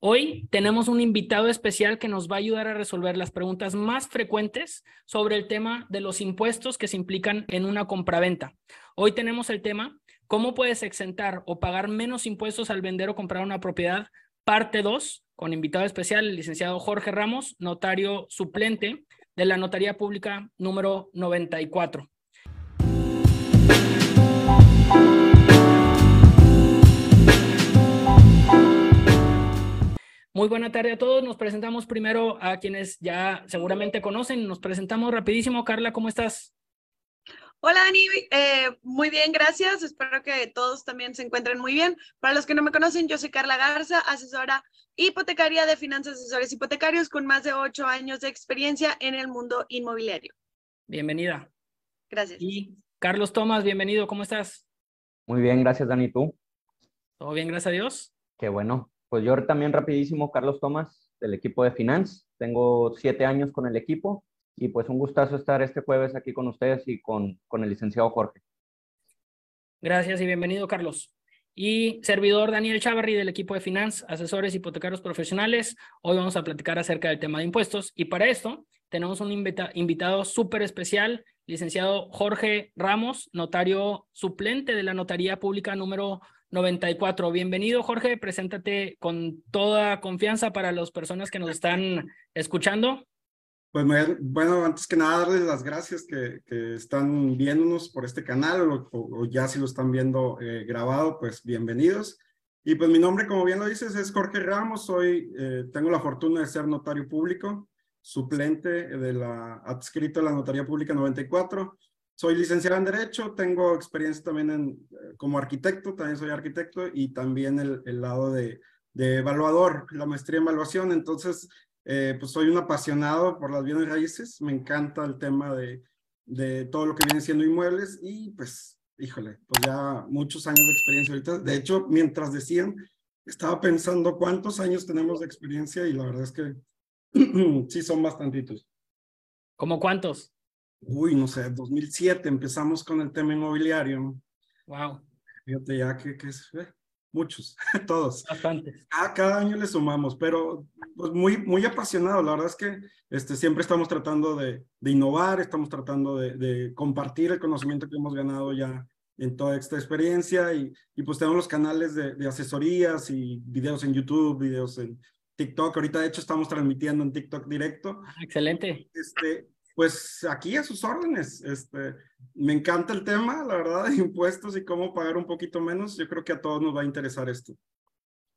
Hoy tenemos un invitado especial que nos va a ayudar a resolver las preguntas más frecuentes sobre el tema de los impuestos que se implican en una compraventa. Hoy tenemos el tema, ¿cómo puedes exentar o pagar menos impuestos al vender o comprar una propiedad? Parte 2, con invitado especial, el licenciado Jorge Ramos, notario suplente de la Notaría Pública número 94. Muy buena tarde a todos. Nos presentamos primero a quienes ya seguramente conocen. Nos presentamos rapidísimo. Carla, ¿cómo estás? Hola, Dani. Eh, muy bien, gracias. Espero que todos también se encuentren muy bien. Para los que no me conocen, yo soy Carla Garza, asesora hipotecaria de finanzas asesores hipotecarios con más de ocho años de experiencia en el mundo inmobiliario. Bienvenida. Gracias. Y Carlos Tomás, bienvenido. ¿Cómo estás? Muy bien, gracias, Dani. ¿Tú? Todo bien, gracias a Dios. Qué bueno. Pues yo también rapidísimo, Carlos Tomás, del equipo de Finance. Tengo siete años con el equipo y pues un gustazo estar este jueves aquí con ustedes y con, con el licenciado Jorge. Gracias y bienvenido, Carlos. Y servidor Daniel Chavarri del equipo de Finance, asesores hipotecarios profesionales. Hoy vamos a platicar acerca del tema de impuestos y para esto tenemos un invitado súper especial, licenciado Jorge Ramos, notario suplente de la Notaría Pública número 94. Bienvenido, Jorge. Preséntate con toda confianza para las personas que nos están escuchando. Pues bueno, antes que nada, darles las gracias que, que están viéndonos por este canal o, ya si lo están viendo eh, grabado, pues bienvenidos. Y pues mi nombre, como bien lo dices, es Jorge Ramos. Soy, eh, tengo la fortuna de ser notario público, suplente de la adscrito a la Notaría Pública 94. Soy licenciado en Derecho, tengo experiencia también en, eh, como arquitecto, también soy arquitecto y también el, lado de, de, evaluador, la maestría en evaluación. Entonces, eh, pues soy un apasionado por las bienes raíces, me encanta el tema de, de todo lo que viene siendo inmuebles y pues, híjole, pues ya muchos años de experiencia ahorita. De hecho, mientras decían, estaba pensando cuántos años tenemos de experiencia y la verdad es que sí son bastantitos. ¿Cómo cuántos? Uy, no sé, 2007 empezamos con el tema inmobiliario. Wow. Fíjate ya que, que es, eh, muchos, todos. Bastantes. Cada, cada año le sumamos, pero pues muy, muy apasionado. La verdad es que este, siempre estamos tratando de, de innovar, estamos tratando de, de, compartir el conocimiento que hemos ganado ya en toda esta experiencia y, y pues tenemos los canales de, de asesorías y videos en YouTube, videos en TikTok. Ahorita de hecho estamos transmitiendo en TikTok directo. Ah, excelente. Este, pues aquí a sus órdenes. Este, me encanta el tema, la verdad, de impuestos y cómo pagar un poquito menos. Yo creo que a todos nos va a interesar esto.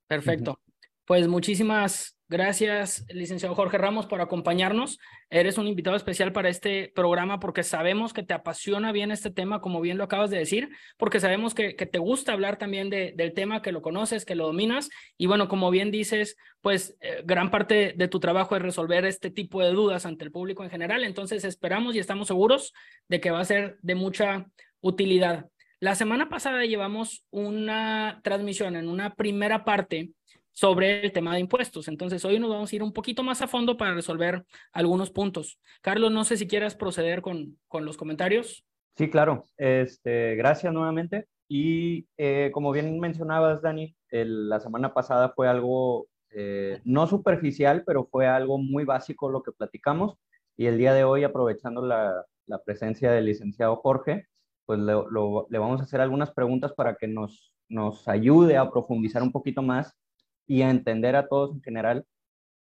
Perfecto. Pues muchísimas gracias, licenciado Jorge Ramos, por acompañarnos. Eres un invitado especial para este programa porque sabemos que te apasiona bien este tema, como bien lo acabas de decir, porque sabemos que, que te gusta hablar también de, del tema, que lo conoces, que lo dominas. Y bueno, como bien dices, pues eh, gran parte de tu trabajo es resolver este tipo de dudas ante el público en general. Entonces esperamos y estamos seguros de que va a ser de mucha utilidad. La semana pasada llevamos una transmisión en una primera parte sobre el tema de impuestos. Entonces, hoy nos vamos a ir un poquito más a fondo para resolver algunos puntos. Carlos, no sé si quieras proceder con, con los comentarios. Sí, claro. Este, gracias nuevamente. Y eh, como bien mencionabas, Dani, la semana pasada fue algo eh, no superficial, pero fue algo muy básico lo que platicamos. Y el día de hoy, aprovechando la, la presencia del licenciado Jorge, pues le, le vamos a hacer algunas preguntas para que nos, nos ayude a profundizar un poquito más y a entender a todos en general,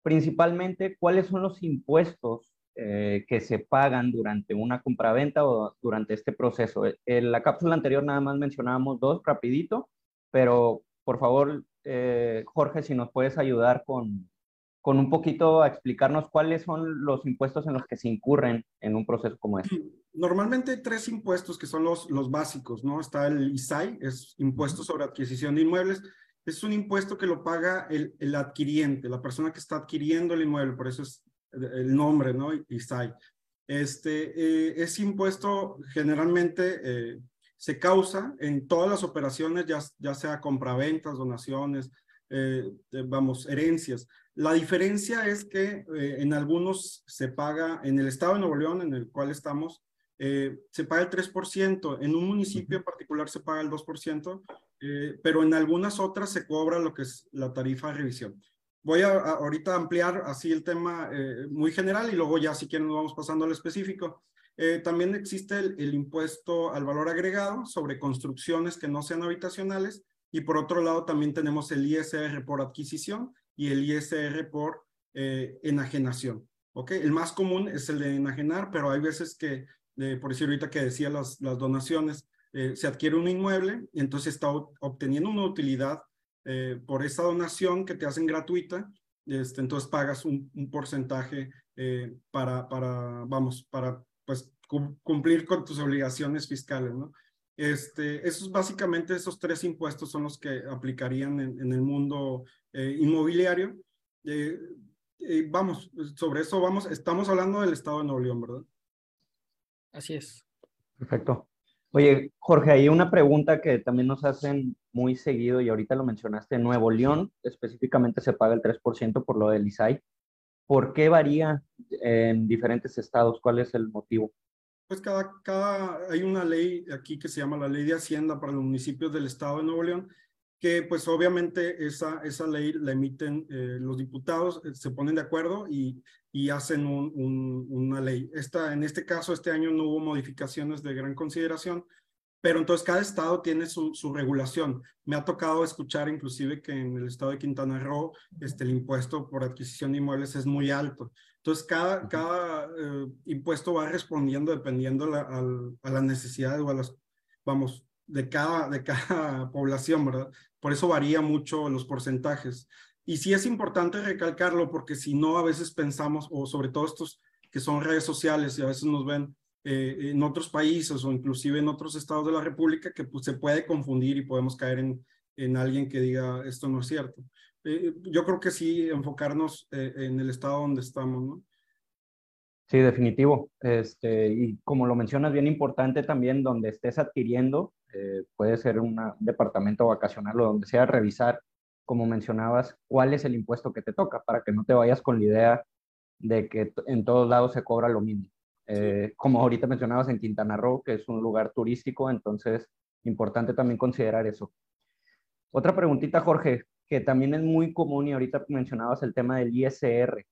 principalmente cuáles son los impuestos eh, que se pagan durante una compraventa o durante este proceso. En la cápsula anterior nada más mencionábamos dos, rapidito, pero por favor, eh, Jorge, si nos puedes ayudar con, con un poquito a explicarnos cuáles son los impuestos en los que se incurren en un proceso como este. Normalmente hay tres impuestos que son los, los básicos, ¿no? Está el ISAI, es impuesto sobre adquisición de inmuebles, es un impuesto que lo paga el, el, adquiriente, la persona que está adquiriendo el inmueble, por eso es el nombre, ¿no? ISAI. Este, eh, ese impuesto generalmente eh, se causa en todas las operaciones, ya, ya sea compraventas, donaciones, eh, vamos, herencias. La diferencia es que eh, en algunos se paga, en el estado de Nuevo León, en el cual estamos, eh, se paga el 3%, en un municipio en particular se paga el 2%, eh, pero en algunas otras se cobra lo que es la tarifa de revisión. voy a, ahorita ampliar así el tema eh, muy general y luego ya si quieren nos vamos pasando al específico. Eh, también existe el, impuesto al valor agregado sobre construcciones que no sean habitacionales y por otro lado también tenemos el ISR por adquisición y el ISR por eh, enajenación. ¿ok? El más común es el de enajenar, pero hay veces que, por decir ahorita que decía las, las donaciones, se adquiere un inmueble y entonces está obteniendo una utilidad eh, por esa donación que te hacen gratuita, este, entonces pagas un, porcentaje eh, para, para, vamos, para pues cumplir con tus obligaciones fiscales, ¿no? Este, esos básicamente esos tres impuestos son los que aplicarían en, el mundo eh, inmobiliario. vamos, sobre eso vamos, estamos hablando del estado de Nuevo León, ¿verdad? Así es. Perfecto. Oye, Jorge, hay una pregunta que también nos hacen muy seguido y ahorita lo mencionaste, en Nuevo León específicamente se paga el 3% por lo del ISAI. ¿Por qué varía en diferentes estados? ¿Cuál es el motivo? Pues cada, cada, hay una ley aquí que se llama la Ley de Hacienda para los municipios del estado de Nuevo León, que pues obviamente esa, esa ley la emiten eh, los diputados, eh, se ponen de acuerdo y, y hacen un, una ley. Esta, en este caso, este año no hubo modificaciones de gran consideración, pero entonces cada estado tiene su, su, regulación. Me ha tocado escuchar inclusive que en el estado de Quintana Roo este, el impuesto por adquisición de inmuebles es muy alto. Entonces cada, cada eh, impuesto va respondiendo dependiendo la, a la necesidad o a las, vamos, de cada, de cada población, ¿verdad? Por eso varía mucho los porcentajes. Y sí es importante recalcarlo porque si no, a veces pensamos, o sobre todo estos que son redes sociales y a veces nos ven eh, en otros países o inclusive en otros estados de la República, que pues, se puede confundir y podemos caer en, en alguien que diga esto no es cierto. Eh, yo creo que sí, enfocarnos eh, en el estado donde estamos, ¿no? Sí, definitivo. Este, y como lo mencionas, bien importante también donde estés adquiriendo, puede ser un departamento vacacional o donde sea, revisar como mencionabas, cuál es el impuesto que te toca para que no te vayas con la idea de que en todos lados se cobra lo mismo. Eh, como ahorita mencionabas en Quintana Roo, que es un lugar turístico, entonces importante también considerar eso. Otra preguntita, Jorge, que también es muy común y ahorita mencionabas el tema del ISR.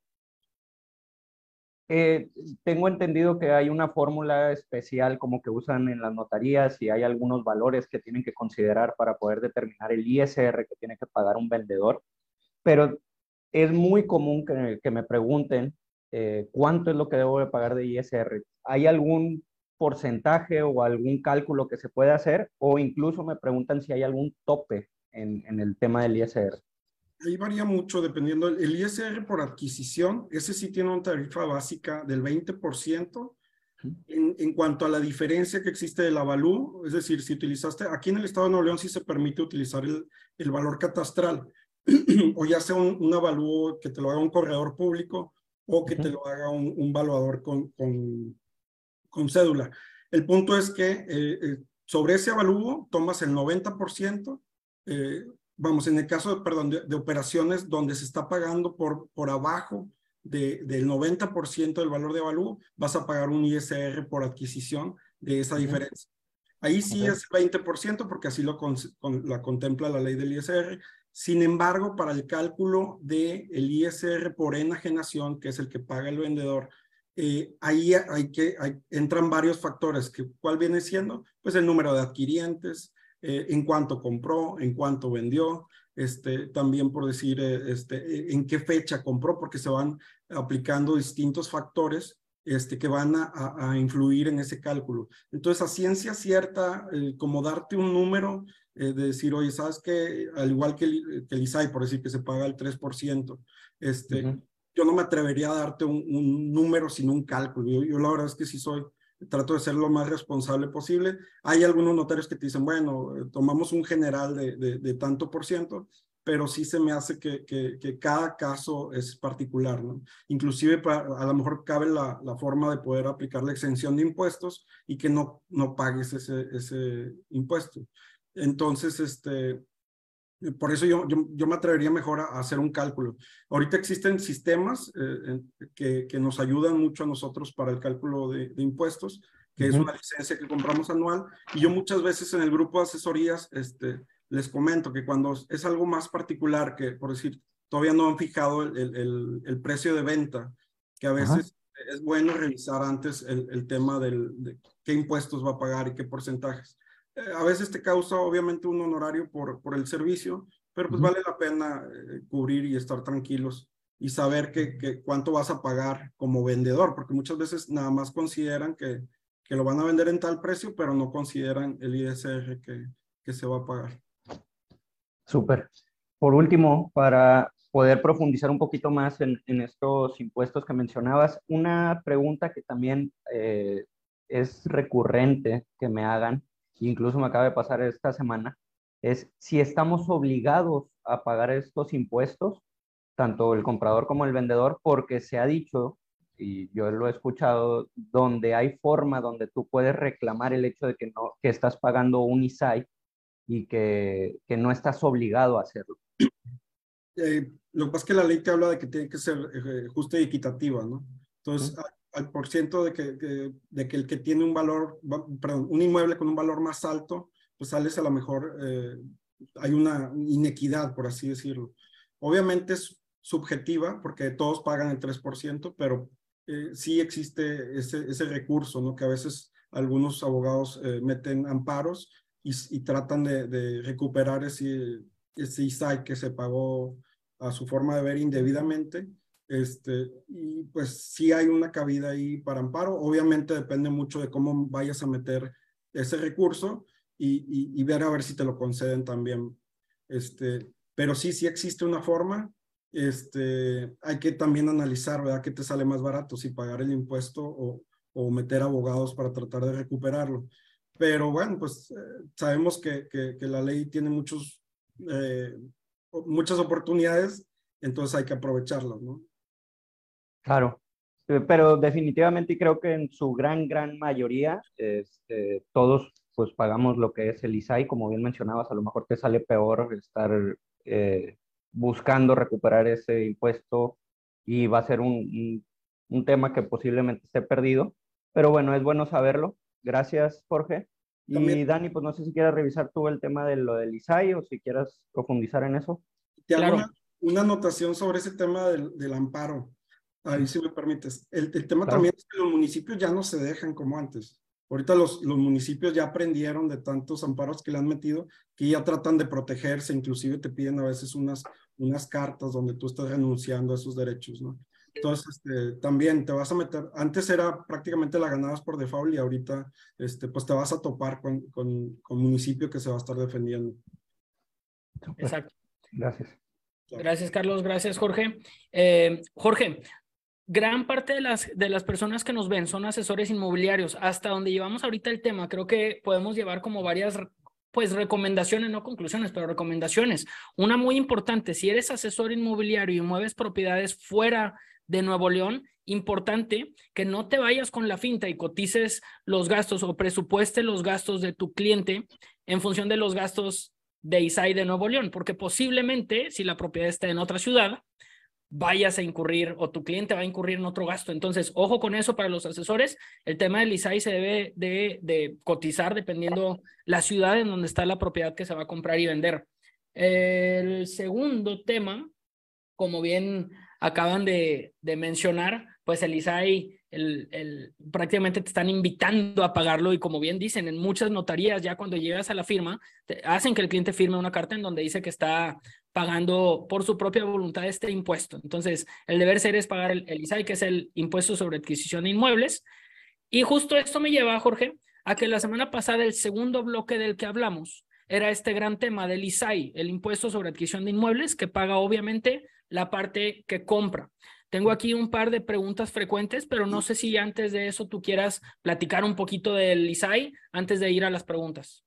Eh, tengo entendido que hay una fórmula especial como que usan en las notarías y hay algunos valores que tienen que considerar para poder determinar el ISR que tiene que pagar un vendedor, pero es muy común que, me pregunten eh, cuánto es lo que debo de pagar de ISR. ¿Hay algún porcentaje o algún cálculo que se puede hacer? O incluso me preguntan si hay algún tope en, en el tema del ISR. Ahí varía mucho dependiendo. El ISR por adquisición, ese sí tiene una tarifa básica del 20%. En, en, cuanto a la diferencia que existe del avalú, es decir, si utilizaste, aquí en el estado de Nuevo León sí se permite utilizar el, el valor catastral, o ya sea un, un, avalúo que te lo haga un corredor público o que te lo haga un, un valuador con, con, con, cédula. El punto es que eh, eh, sobre ese avalúo tomas el 90%, eh, vamos, en el caso, de, perdón, de, operaciones donde se está pagando por, por abajo de, del 90% del valor de avalúo, vas a pagar un ISR por adquisición de esa diferencia. Ahí sí es 20% porque así lo la contempla la ley del ISR. Sin embargo, para el cálculo del el ISR por enajenación, que es el que paga el vendedor, eh, ahí hay que, entran varios factores. Que, ¿Cuál viene siendo? Pues el número de adquirientes, eh, en cuánto compró, en cuánto vendió, este, también por decir eh, este, eh, en qué fecha compró, porque se van aplicando distintos factores este, que van a, a, influir en ese cálculo. Entonces, a ciencia cierta, como darte un número, de decir, oye, ¿sabes que Al igual que el, que el ISAI, por decir que se paga el 3%, este, yo no me atrevería a darte un, un número sin un cálculo. Yo, yo, la verdad es que sí soy trato de ser lo más responsable posible. Hay algunos notarios que te dicen, bueno, eh, tomamos un general de, de, tanto por ciento, pero sí se me hace que, que, que cada caso es particular, ¿no? Inclusive para, a lo mejor cabe la, la, forma de poder aplicar la exención de impuestos y que no, no pagues ese, ese impuesto. Entonces, este, por eso yo, yo, me atrevería mejor a, hacer un cálculo. Ahorita existen sistemas eh, que, que, nos ayudan mucho a nosotros para el cálculo de, impuestos, que es una licencia que compramos anual. Y yo muchas veces en el grupo de asesorías este, les comento que cuando es algo más particular, que por decir, todavía no han fijado el, el, el precio de venta, que a veces es bueno revisar antes el, el tema del, de qué impuestos va a pagar y qué porcentajes. Eh, a veces te causa obviamente un honorario por, por el servicio, pero pues vale la pena eh, cubrir y estar tranquilos y saber que, que, cuánto vas a pagar como vendedor, porque muchas veces nada más consideran que, que lo van a vender en tal precio, pero no consideran el ISR que, que se va a pagar. Súper. Por último, para poder profundizar un poquito más en, en, estos impuestos que mencionabas, una pregunta que también eh, es recurrente que me hagan, incluso me acaba de pasar esta semana, es si estamos obligados a pagar estos impuestos tanto el comprador como el vendedor, porque se ha dicho, y yo lo he escuchado, donde hay forma donde tú puedes reclamar el hecho de que, no, que estás pagando un ISAI y que, que no estás obligado a hacerlo. Eh, lo que pasa es que la ley te habla de que tiene que ser eh, justa y equitativa, ¿no? Entonces. Al, por ciento de que, de, que el que tiene un valor, perdón, un inmueble con un valor más alto, pues sales a lo mejor, eh, hay una inequidad, por así decirlo. Obviamente es subjetiva, porque todos pagan el 3%, pero eh, sí existe ese, ese recurso, ¿no? Que a veces algunos abogados eh, meten amparos y, tratan de, de, recuperar ese, ese ISAI que se pagó a su forma de ver indebidamente. Este, y pues sí hay una cabida ahí para amparo. Obviamente depende mucho de cómo vayas a meter ese recurso y, y, y ver a ver si te lo conceden también. Este, pero sí, sí existe una forma este, hay que también analizar, ¿verdad? ¿Qué te sale más barato? Si pagar el impuesto o, o meter abogados para tratar de recuperarlo. Pero bueno, pues eh, sabemos que, que, la ley tiene muchos, eh, muchas oportunidades, entonces hay que aprovecharlas, ¿no? Claro, eh, pero definitivamente creo que en su gran, gran mayoría, este, todos pues pagamos lo que es el ISAI, como bien mencionabas, a lo mejor te sale peor estar eh, buscando recuperar ese impuesto y va a ser un, un, un, tema que posiblemente esté perdido. Pero bueno, es bueno saberlo. Gracias, Jorge. También. Y Dani, pues no sé si quieras revisar tú el tema de lo del ISAI o si quieras profundizar en eso. Te hago claro. una, una, anotación sobre ese tema del, del amparo. Ahí si me permites. El, el tema claro. también es que los municipios ya no se dejan como antes. Ahorita los, los, municipios ya aprendieron de tantos amparos que le han metido que ya tratan de protegerse, inclusive te piden a veces unas, unas cartas donde tú estás renunciando a esos derechos, ¿no? Entonces, este, también te vas a meter, antes era prácticamente la ganabas por default y ahorita, este, pues te vas a topar con, con, con municipio que se va a estar defendiendo. Exacto. Gracias. Gracias, Carlos. Gracias, Jorge. Eh, Jorge, gran parte de las, de las personas que nos ven son asesores inmobiliarios. Hasta donde llevamos ahorita el tema, creo que podemos llevar como varias pues recomendaciones, no conclusiones, pero recomendaciones. Una muy importante, si eres asesor inmobiliario y mueves propiedades fuera de Nuevo León, importante que no te vayas con la finta y cotices los gastos o presupueste los gastos de tu cliente en función de los gastos de ISAI de Nuevo León, porque posiblemente si la propiedad está en otra ciudad, vayas a incurrir o tu cliente va a incurrir en otro gasto. Entonces, ojo con eso para los asesores. El tema del ISAI se debe de, de, cotizar dependiendo la ciudad en donde está la propiedad que se va a comprar y vender. El segundo tema, como bien acaban de, de mencionar, pues el ISAI el, el, prácticamente te están invitando a pagarlo y como bien dicen, en muchas notarías ya cuando llegas a la firma, hacen que el cliente firme una carta en donde dice que está pagando por su propia voluntad este impuesto. Entonces, el deber ser es pagar el, el ISAI, que es el impuesto sobre adquisición de inmuebles. Y justo esto me lleva, Jorge, a que la semana pasada el segundo bloque del que hablamos era este gran tema del ISAI, el impuesto sobre adquisición de inmuebles, que paga obviamente la parte que compra. Tengo aquí un par de preguntas frecuentes, pero no sé si antes de eso tú quieras platicar un poquito del ISAI antes de ir a las preguntas.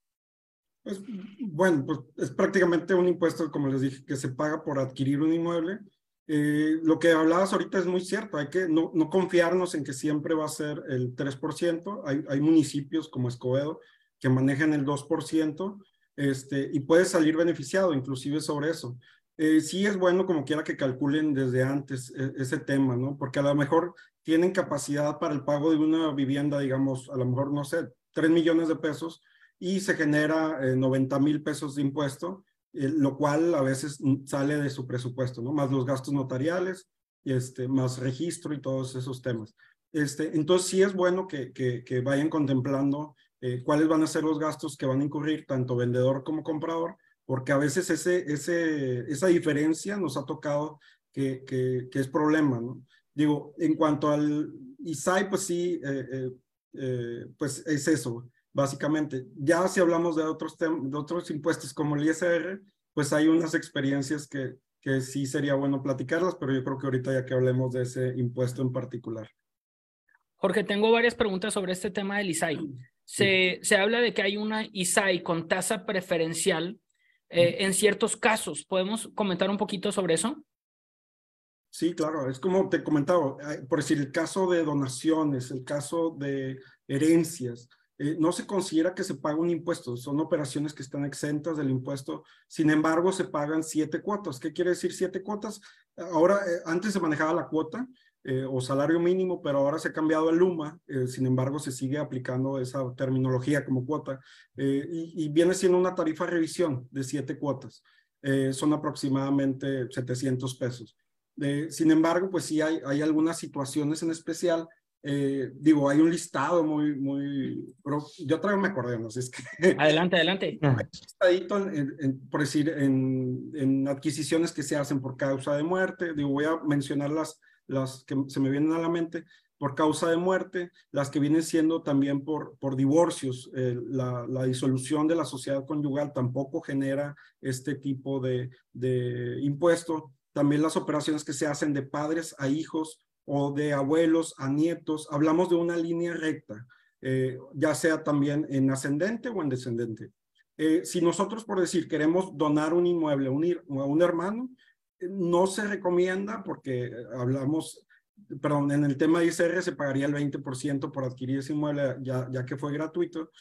Pues, bueno, pues es prácticamente un impuesto, como les dije, que se paga por adquirir un inmueble. Eh, lo que hablabas ahorita es muy cierto, hay que no, no confiarnos en que siempre va a ser el 3%. Hay, hay municipios como Escobedo que manejan el 2% este, y puedes salir beneficiado inclusive sobre eso eh, sí es bueno como quiera que calculen desde antes eh, ese tema, ¿no? Porque a lo mejor tienen capacidad para el pago de una vivienda, digamos, a lo mejor, no sé, 3 millones de pesos y se genera eh, 90 mil pesos de impuesto. lo cual a veces sale de su presupuesto, ¿no? Más los gastos notariales, este, más registro y todos esos temas. Este, entonces sí es bueno que, que, que vayan contemplando eh, cuáles van a ser los gastos que van a incurrir tanto vendedor como comprador, porque a veces ese, ese, esa diferencia nos ha tocado que, que, que es problema, ¿no? Digo, en cuanto al ISAI, pues sí, eh, eh, eh, pues es eso, básicamente. Ya si hablamos de otros, de otros impuestos como el ISR, pues hay unas experiencias que, que sí sería bueno platicarlas, pero yo creo que ahorita ya que hablemos de ese impuesto en particular. Jorge, tengo varias preguntas sobre este tema del ISAI. Se, se habla de que hay una ISAI con tasa preferencial en ciertos casos. ¿Podemos comentar un poquito sobre eso? Sí, claro, es como te comentaba, por decir, el caso de donaciones, el caso de herencias, eh, no se considera que se paga un impuesto, son operaciones que están exentas del impuesto, sin embargo se pagan siete cuotas. ¿Qué quiere decir siete cuotas? Ahora, eh, antes se manejaba la cuota eh, o salario mínimo, pero ahora se ha cambiado el LUMA, sin embargo se sigue aplicando esa terminología como cuota y, y, viene siendo una tarifa revisión de siete cuotas. son aproximadamente 700 pesos sin embargo, pues sí hay, hay algunas situaciones en especial. Eh, digo, hay un listado muy, muy, yo traigo me acordeón, así es que... Adelante, adelante. por decir, en, en, adquisiciones que se hacen por causa de muerte, digo, voy a mencionar las, las que se me vienen a la mente, por causa de muerte, las que vienen siendo también por, por divorcios. Eh, la, la, disolución de la sociedad conyugal tampoco genera este tipo de, de impuesto también las operaciones que se hacen de padres a hijos o de abuelos a nietos. Hablamos de una línea recta, eh, ya sea también en ascendente o en descendente. Eh, si nosotros, por decir, queremos donar un inmueble a un, hermano, no se recomienda porque hablamos, perdón, en el tema de ICR se pagaría el 20% por adquirir ese inmueble ya, ya que fue gratuito.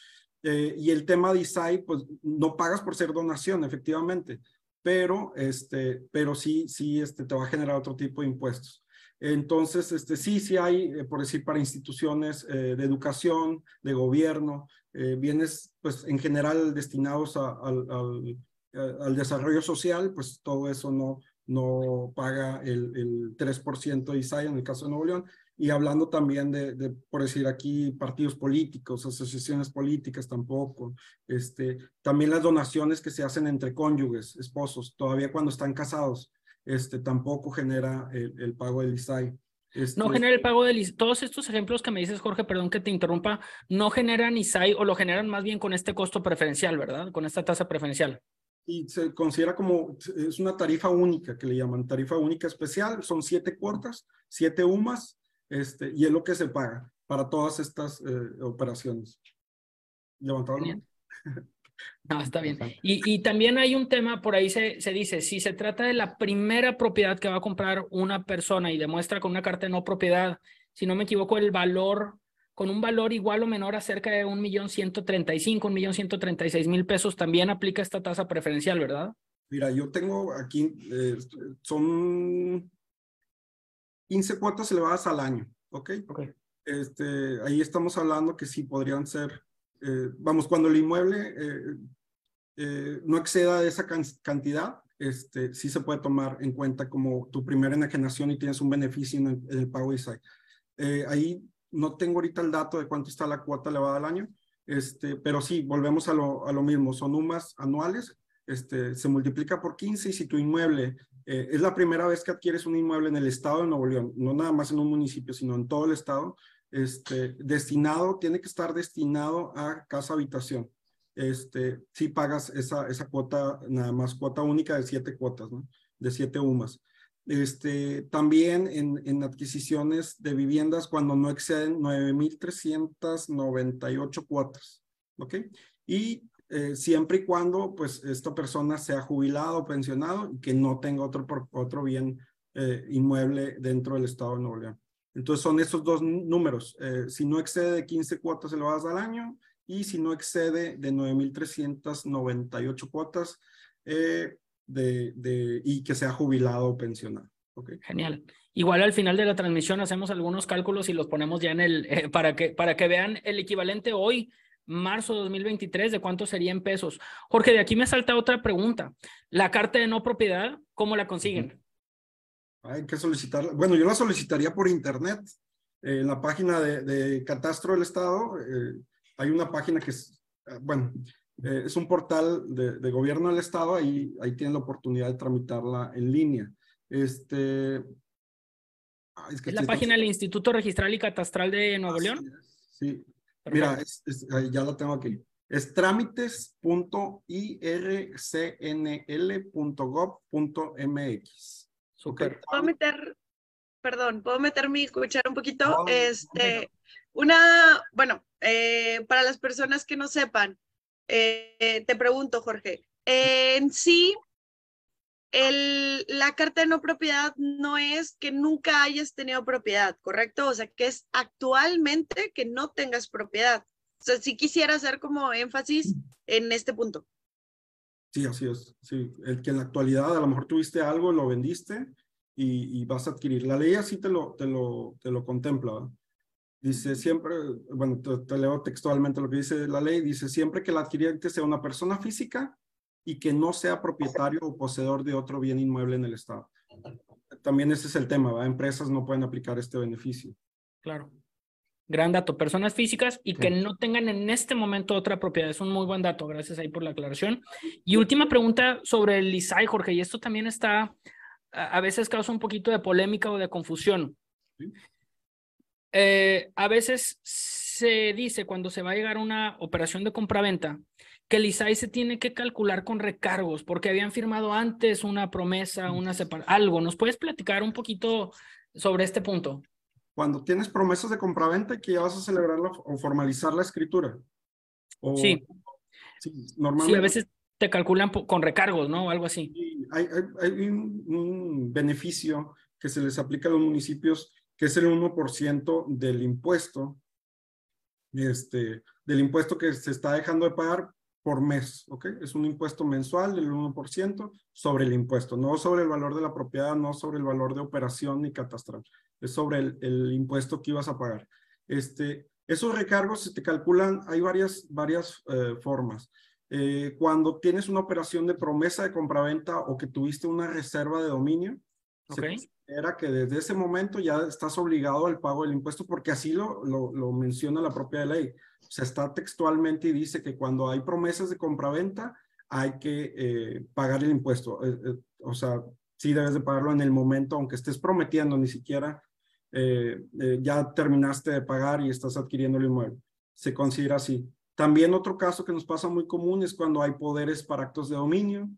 y el tema de ISAI, pues no pagas por ser donación, efectivamente pero, este, pero sí, sí este, te va a generar otro tipo de impuestos. Entonces, este, sí, sí hay, eh, por decir, para instituciones eh, de educación, de gobierno, eh, bienes, pues, en general destinados al, al, desarrollo social, pues todo eso no, no paga el, el 3% de ISAI en el caso de Nuevo León, y hablando también de, de, por decir aquí, partidos políticos, asociaciones políticas tampoco, este, también las donaciones que se hacen entre cónyuges, esposos, todavía cuando están casados, este, tampoco genera el, el pago del ISAI. Este, no genera el pago del ISAI. Todos estos ejemplos que me dices, Jorge, perdón que te interrumpa, no generan ISAI o lo generan más bien con este costo preferencial, ¿verdad? Con esta tasa preferencial. Y se considera como, es una tarifa única que le llaman tarifa única especial, son siete cuotas, siete UMAS, este, y es lo que se paga para todas estas eh, operaciones. Levantado No, está bien. Y, y, también hay un tema, por ahí se, se dice, si se trata de la primera propiedad que va a comprar una persona y demuestra con una carta de no propiedad, si no me equivoco, el valor, con un valor igual o menor a cerca de un millón ciento treinta y cinco, un millón ciento treinta y seis mil pesos, también aplica esta tasa preferencial, ¿verdad? Mira, yo tengo aquí, eh, son 15 cuotas elevadas al año, ¿ok? Ok. Este, ahí estamos hablando que sí podrían ser, eh, vamos, cuando el inmueble eh, eh, no exceda esa cantidad, este, sí se puede tomar en cuenta como tu primera enajenación y tienes un beneficio en el, pago de ISAI. ahí no tengo ahorita el dato de cuánto está la cuota elevada al año, este, pero sí, volvemos a lo, a lo mismo, son UMAS anuales, este, se multiplica por 15 y si tu inmueble eh, es la primera vez que adquieres un inmueble en el estado de Nuevo León, no nada más en un municipio, sino en todo el estado, este, destinado, tiene que estar destinado a casa habitación. Este, si pagas esa, esa cuota, nada más cuota única de siete cuotas, ¿no? De siete UMAS. Este, también en, adquisiciones de viviendas cuando no exceden 9,398 cuotas, ¿ok? Y eh, siempre y cuando pues esta persona sea jubilado o pensionado y que no tenga otro, otro bien eh, inmueble dentro del estado de Nuevo León. Entonces son estos dos números. Eh, si no excede de 15 cuotas elevadas al año y si no excede de 9.398 cuotas de, de, y que sea jubilado o pensionado. Okay. Genial. Igual al final de la transmisión hacemos algunos cálculos y los ponemos ya en el, para, que, para que vean el equivalente hoy marzo de 2023, ¿de cuánto sería en pesos? Jorge, de aquí me salta otra pregunta. La carta de no propiedad, ¿cómo la consiguen? Hay que solicitarla. Bueno, yo la solicitaría por internet. en la página de, Catastro del Estado eh, hay una página que es, eh, bueno, eh, es un portal de, gobierno del Estado, ahí, ahí tienen la oportunidad de tramitarla en línea. Este, es, la página del Instituto Registral y Catastral de Nuevo León? Sí, Mira, ya lo tengo aquí. Es trámites.ircnl.gov.mx. Super. ¿Puedo meter, perdón, puedo meter mi escuchar un poquito? este, una, bueno, eh, para las personas que no sepan, eh, te pregunto, Jorge, en sí, la carta de no propiedad no es que nunca hayas tenido propiedad, ¿correcto? O sea, que es actualmente que no tengas propiedad. O sea, sí quisiera hacer como énfasis en este punto. Sí, así es. Sí, el que en la actualidad a lo mejor tuviste algo, lo vendiste y, vas a adquirir. La ley así te lo, te lo, te lo contempla. Dice siempre, bueno, te, te, leo textualmente lo que dice la ley, dice siempre que el adquiriente sea una persona física y que no sea propietario o poseedor de otro bien inmueble en el Estado. También ese es el tema, ¿verdad? Empresas no pueden aplicar este beneficio. Claro. Gran dato. Personas físicas y que no tengan en este momento otra propiedad. Es un muy buen dato. Gracias ahí por la aclaración. Y última pregunta sobre el ISAI, Jorge. Y esto también está, a veces causa un poquito de polémica o de confusión. Eh, a veces se dice cuando se va a llegar a una operación de compraventa que el ISAI se tiene que calcular con recargos porque habían firmado antes una promesa, una algo. ¿Nos puedes platicar un poquito sobre este punto? Cuando tienes promesas de compraventa que ya vas a celebrarla o formalizar la escritura. sí. normalmente. Sí, a veces te calculan con recargos, ¿no? O algo así. hay, hay, un, beneficio que se les aplica a los municipios que es el 1% del impuesto, este, del impuesto que se está dejando de pagar por mes, ¿ok? Es un impuesto mensual del 1% sobre el impuesto, no sobre el valor de la propiedad, no sobre el valor de operación ni catastral, es sobre el, impuesto que ibas a pagar. Este, esos recargos se te calculan, hay varias, varias eh, formas. Eh, cuando tienes una operación de promesa de compraventa o que tuviste una reserva de dominio, okay. Era que desde ese momento ya estás obligado al pago del impuesto porque así lo, lo, menciona la propia ley se está textualmente y dice que cuando hay promesas de compraventa hay que eh, pagar el impuesto. Eh, eh, o sea, sí debes de pagarlo en el momento, aunque estés prometiendo, ni siquiera ya terminaste de pagar y estás adquiriendo el inmueble. Se considera así. También otro caso que nos pasa muy común es cuando hay poderes para actos de dominio.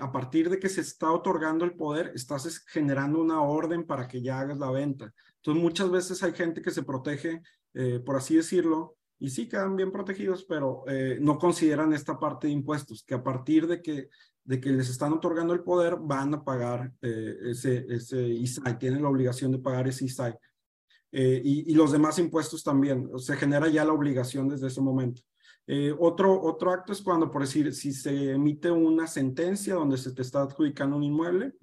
A partir de que se está otorgando el poder, estás generando una orden para que ya hagas la venta. Entonces, muchas veces hay gente que se protege, por así decirlo, y sí quedan bien protegidos, pero eh, no consideran esta parte de impuestos, que a partir de que, de que les están otorgando el poder, van a pagar eh, ese, ese ISAI, tienen la obligación de pagar ese ISAI. Eh, y, y, los demás impuestos también, se genera ya la obligación desde ese momento. Otro, otro acto es cuando, por decir, si se emite una sentencia donde se te está adjudicando un inmueble,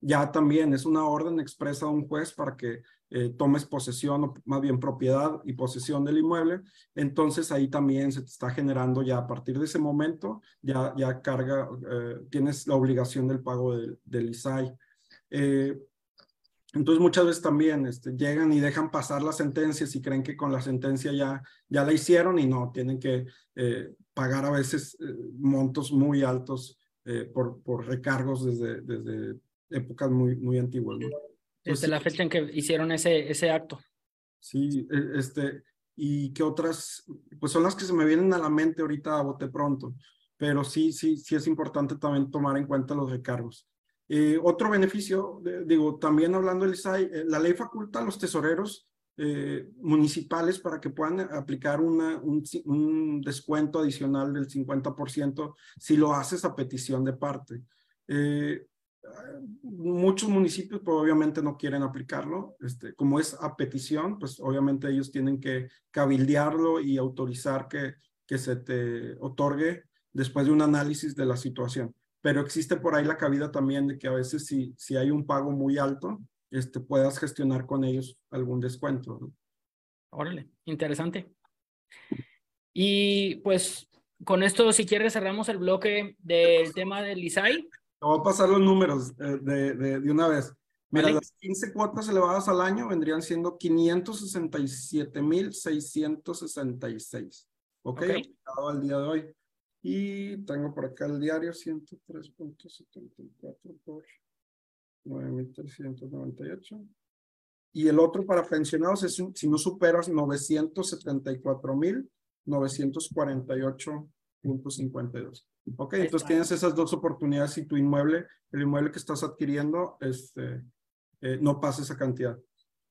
ya también es una orden expresa de un juez para que eh, tomes posesión o más bien propiedad y posesión del inmueble, entonces ahí también se te está generando ya a partir de ese momento, ya, ya carga, eh, tienes la obligación del pago del ISAI. Eh, entonces muchas veces también este, llegan y dejan pasar las sentencias y creen que con la sentencia ya, ya la hicieron y no, tienen que pagar a veces montos muy altos por, por recargos desde, desde épocas muy, muy antiguas. ¿no? Desde la fecha en que hicieron ese, ese acto. Sí, e, este, y que otras, pues son las que se me vienen a la mente ahorita a bote pronto, pero sí, sí, sí es importante también tomar en cuenta los recargos. Eh, otro beneficio, digo, también hablando del ISAI, eh, la ley faculta a los tesoreros eh, municipales para que puedan aplicar una, un, un, descuento adicional del 50% si lo haces a petición de parte. Eh, muchos municipios pues, obviamente no quieren aplicarlo, este, como es a petición, pues obviamente ellos tienen que cabildearlo y autorizar que, que se te otorgue después de un análisis de la situación. Pero existe por ahí la cabida también de que a veces si, si hay un pago muy alto, este, puedas gestionar con ellos algún descuento. Órale, interesante. Y pues con esto, si quieres, cerramos el bloque del tema del ISAI. Te voy a pasar los números eh, de, de, de una vez. Mira, las 15 cuotas elevadas al año vendrían siendo 567,666. ¿Ok? okay. Al día de hoy. Y tengo por acá el diario 103.74 por 9.398. Y el otro para pensionados es si no superas 974.948.52. Ok, entonces tienes esas dos oportunidades y tu inmueble, el inmueble que estás adquiriendo, este, eh, no pasa esa cantidad.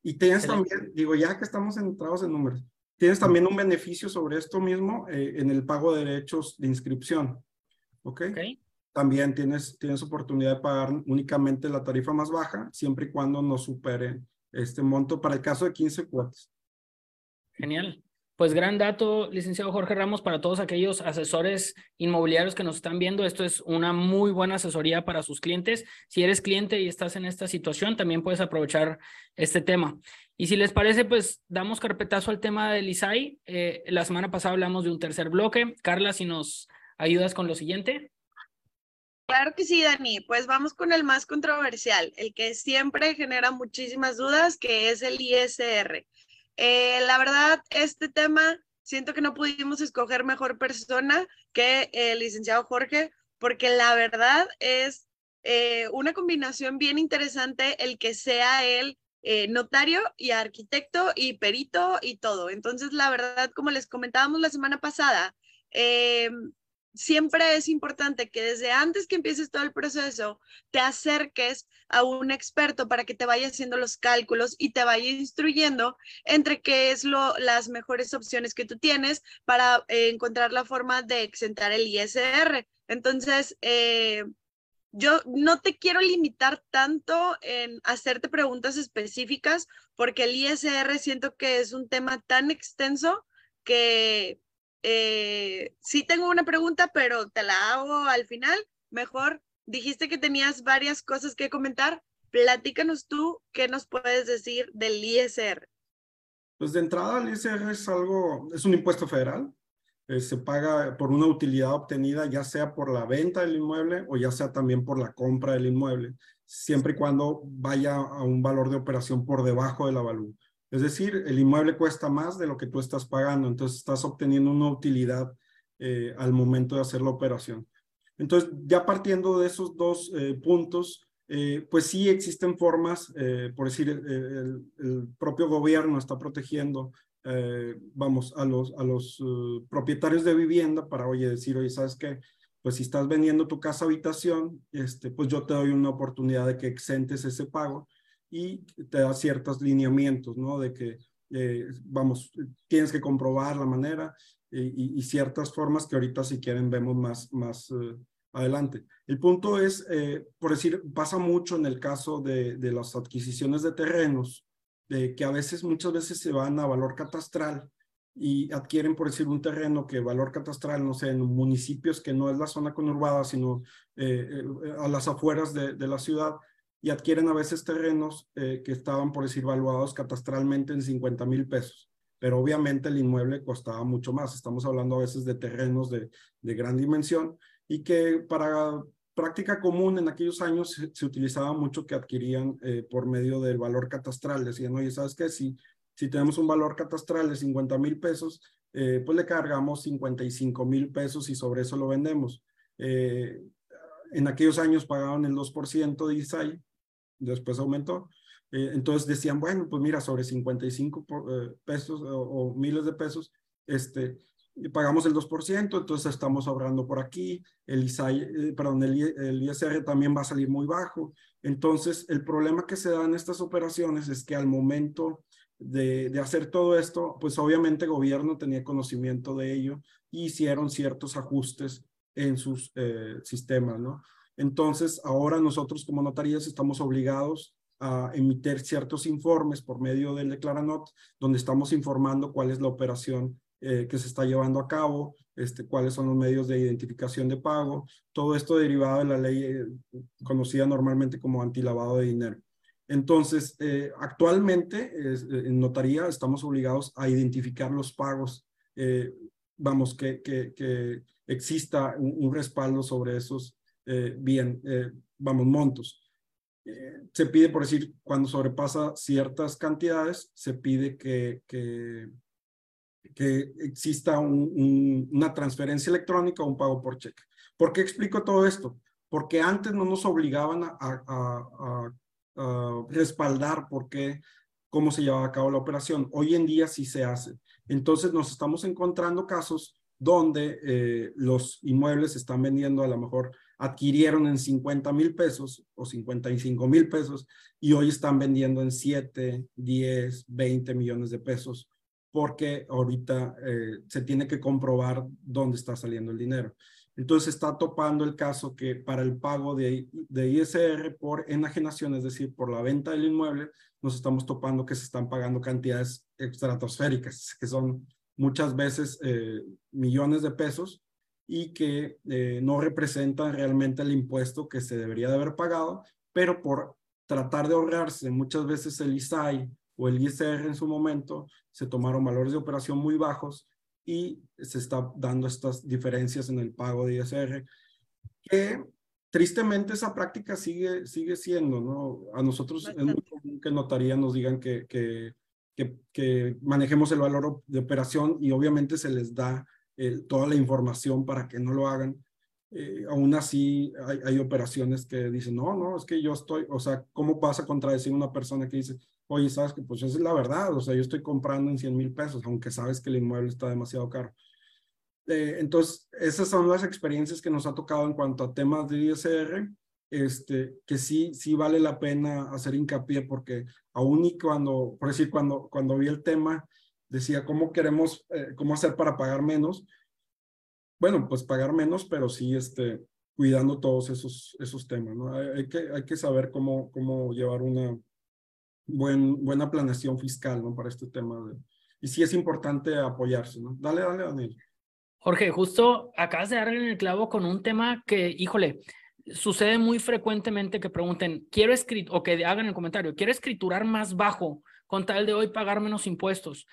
Y tienes también, digo, ya que estamos entrados en números, tienes también un beneficio sobre esto mismo eh, en el pago de derechos de inscripción. ¿Ok? okay. También tienes, tienes oportunidad de pagar únicamente la tarifa más baja, siempre y cuando no supere este monto para el caso de 15 cuotas. Genial. Pues gran dato, licenciado Jorge Ramos, para todos aquellos asesores inmobiliarios que nos están viendo. Esto es una muy buena asesoría para sus clientes. Si eres cliente y estás en esta situación, también puedes aprovechar este tema. Y si les parece, pues damos carpetazo al tema del ISAI. Eh, la semana pasada hablamos de un tercer bloque. Carla, si nos ayudas con lo siguiente. Claro que sí, Dani. Pues vamos con el más controversial, el que siempre genera muchísimas dudas, que es el ISR. Eh, la verdad, este tema, siento que no pudimos escoger mejor persona que el licenciado Jorge, porque la verdad es eh, una combinación bien interesante el que sea él eh, notario y arquitecto y perito y todo. Entonces, la verdad, como les comentábamos la semana pasada, siempre es importante que desde antes que empieces todo el proceso, te acerques a un experto para que te vaya haciendo los cálculos y te vaya instruyendo entre qué es lo, las mejores opciones que tú tienes para eh, encontrar la forma de exentar el ISR. Entonces, eh, yo no te quiero limitar tanto en hacerte preguntas específicas porque el ISR siento que es un tema tan extenso que eh, sí tengo una pregunta, pero te la hago al final. Mejor, dijiste que tenías varias cosas que comentar. Platícanos tú qué nos puedes decir del ISR. Pues de entrada el ISR es algo, es un impuesto federal. Eh, se paga por una utilidad obtenida, ya sea por la venta del inmueble o ya sea también por la compra del inmueble, siempre y cuando vaya a un valor de operación por debajo de la. Es decir, el inmueble cuesta más de lo que tú estás pagando, entonces estás obteniendo una utilidad eh, al momento de hacer la operación. Entonces, ya partiendo de esos dos eh, puntos, eh, pues sí existen formas, por decir, el, propio gobierno está protegiendo, vamos, a los, a los propietarios de vivienda para, oye, decir, oye, ¿sabes qué? Pues si estás vendiendo tu casa habitación, este, pues yo te doy una oportunidad de que exentes ese pago y te da ciertos lineamientos, ¿no? De que, eh, vamos, tienes que comprobar la manera y, ciertas formas que ahorita si quieren vemos más, más eh, adelante. El punto es, eh, por decir, pasa mucho en el caso de, de las adquisiciones de terrenos, de que a veces, muchas veces se van a valor catastral y adquieren, por decir, un terreno que valor catastral, no sé, en municipios que no es la zona conurbada, sino a las afueras de, de la ciudad, y adquieren a veces terrenos eh, que estaban, por decir, valuados catastralmente en 50 mil pesos. Pero obviamente el inmueble costaba mucho más. Estamos hablando a veces de terrenos de, de gran dimensión y que para práctica común en aquellos años se, utilizaba mucho que adquirían eh, por medio del valor catastral. Decían, oye, ¿sabes qué? Si, si tenemos un valor catastral de 50 mil pesos, eh, pues le cargamos 55 mil pesos y sobre eso lo vendemos. en aquellos años pagaban el 2% de ISAI después aumentó. Eh, entonces decían, bueno, pues mira, sobre 55 eh, pesos o, miles de pesos, este, pagamos el 2%, entonces estamos ahorrando por aquí, el, ISAI, eh, perdón, el, ISR también va a salir muy bajo. Entonces, el problema que se da en estas operaciones es que al momento de, hacer todo esto, pues obviamente el gobierno tenía conocimiento de ello y hicieron ciertos ajustes en sus sistemas, ¿no? Entonces, ahora nosotros como notarías estamos obligados a emitir ciertos informes por medio del Declaranot, donde estamos informando cuál es la operación eh, que se está llevando a cabo, este, cuáles son los medios de identificación de pago, todo esto derivado de la ley eh, conocida normalmente como antilavado de dinero. Entonces, eh, actualmente en notaría estamos obligados a identificar los pagos vamos, que, que, que exista un, respaldo sobre esos eh, bien, eh, vamos, montos. Eh, se pide, por decir, cuando sobrepasa ciertas cantidades, se pide que, que, que exista un, una transferencia electrónica o un pago por cheque. ¿Por qué explico todo esto? Porque antes no nos obligaban a, a, a, respaldar por qué, cómo se llevaba a cabo la operación. Hoy en día sí se hace. Entonces nos estamos encontrando casos donde eh, los inmuebles están vendiendo a lo mejor adquirieron en 50 mil pesos o 55 mil pesos y hoy están vendiendo en 7, 10, 20 millones de pesos porque ahorita eh, se tiene que comprobar dónde está saliendo el dinero. Entonces está topando el caso que para el pago de, de ISR por enajenación, es decir, por la venta del inmueble, nos estamos topando que se están pagando cantidades estratosféricas, que son muchas veces eh, millones de pesos y que eh, no representan realmente el impuesto que se debería de haber pagado, pero por tratar de ahorrarse muchas veces el ISAI o el ISR en su momento, se tomaron valores de operación muy bajos y se está dando estas diferencias en el pago de ISR, que tristemente esa práctica sigue, sigue siendo, ¿no? A nosotros es muy común que notaría nos digan que, que que, manejemos el valor de operación y obviamente se les da eh, toda la información para que no lo hagan. Eh, aún así hay, hay, operaciones que dicen, no, no, es que yo estoy, o sea, ¿cómo pasa a contradecir una persona que dice, oye, sabes que pues esa es la verdad, o sea, yo estoy comprando en 100 mil pesos, aunque sabes que el inmueble está demasiado caro. Eh, entonces, esas son las experiencias que nos ha tocado en cuanto a temas de ISR este, que sí, sí vale la pena hacer hincapié porque aún y cuando, por decir, cuando, cuando vi el tema, decía, ¿cómo queremos, eh, cómo hacer para pagar menos? Bueno, pues pagar menos, pero sí, este, cuidando todos esos, esos temas, ¿no? Hay, que, hay que saber cómo, cómo llevar una buen, buena planeación fiscal, ¿no? Para este tema. De, y sí es importante apoyarse, ¿no? Dale, dale, Daniel. Jorge, justo acabas de darle en el clavo con un tema que, híjole, sucede muy frecuentemente que pregunten, quiero escriturar, o que hagan el comentario, quiero escriturar más bajo con tal de hoy pagar menos impuestos.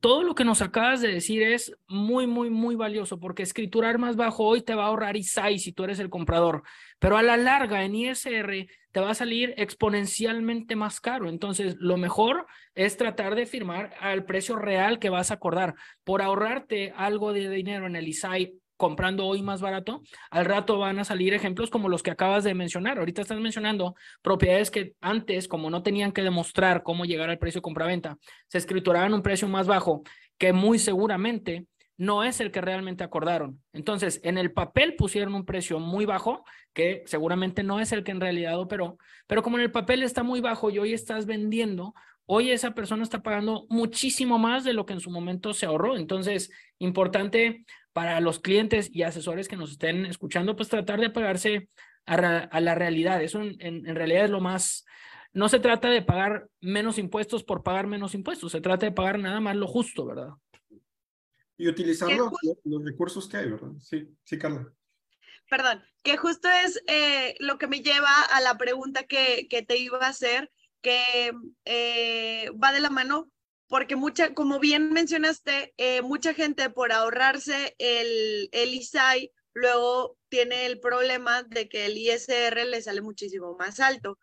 Todo lo que nos acabas de decir es muy, muy, muy valioso porque escriturar más bajo hoy te va a ahorrar ISAI si tú eres el comprador, pero a la larga en ISR te va a salir exponencialmente más caro. Entonces, lo mejor es tratar de firmar al precio real que vas a acordar. Por ahorrarte algo de dinero en el ISAI comprando hoy más barato, al rato van a salir ejemplos como los que acabas de mencionar. Ahorita estás mencionando propiedades que antes, como no tenían que demostrar cómo llegar al precio de compraventa, se escrituraban un precio más bajo que muy seguramente no es el que realmente acordaron. Entonces, en el papel pusieron un precio muy bajo, que seguramente no es el que en realidad operó, pero como en el papel está muy bajo y hoy estás vendiendo, hoy esa persona está pagando muchísimo más de lo que en su momento se ahorró. Entonces, importante para los clientes y asesores que nos estén escuchando, pues tratar de pagarse a, la realidad. Eso en, realidad es lo más, no se trata de pagar menos impuestos por pagar menos impuestos, se trata de pagar nada más lo justo, ¿verdad? Y utilizar los, recursos que hay, ¿verdad? Sí, sí, Carla. Perdón, que justo es eh, lo que me lleva a la pregunta que, que te iba a hacer, que eh, va de la mano porque mucha, como bien mencionaste, eh, mucha gente por ahorrarse el, el ISAI, luego tiene el problema de que el ISR le sale muchísimo más alto.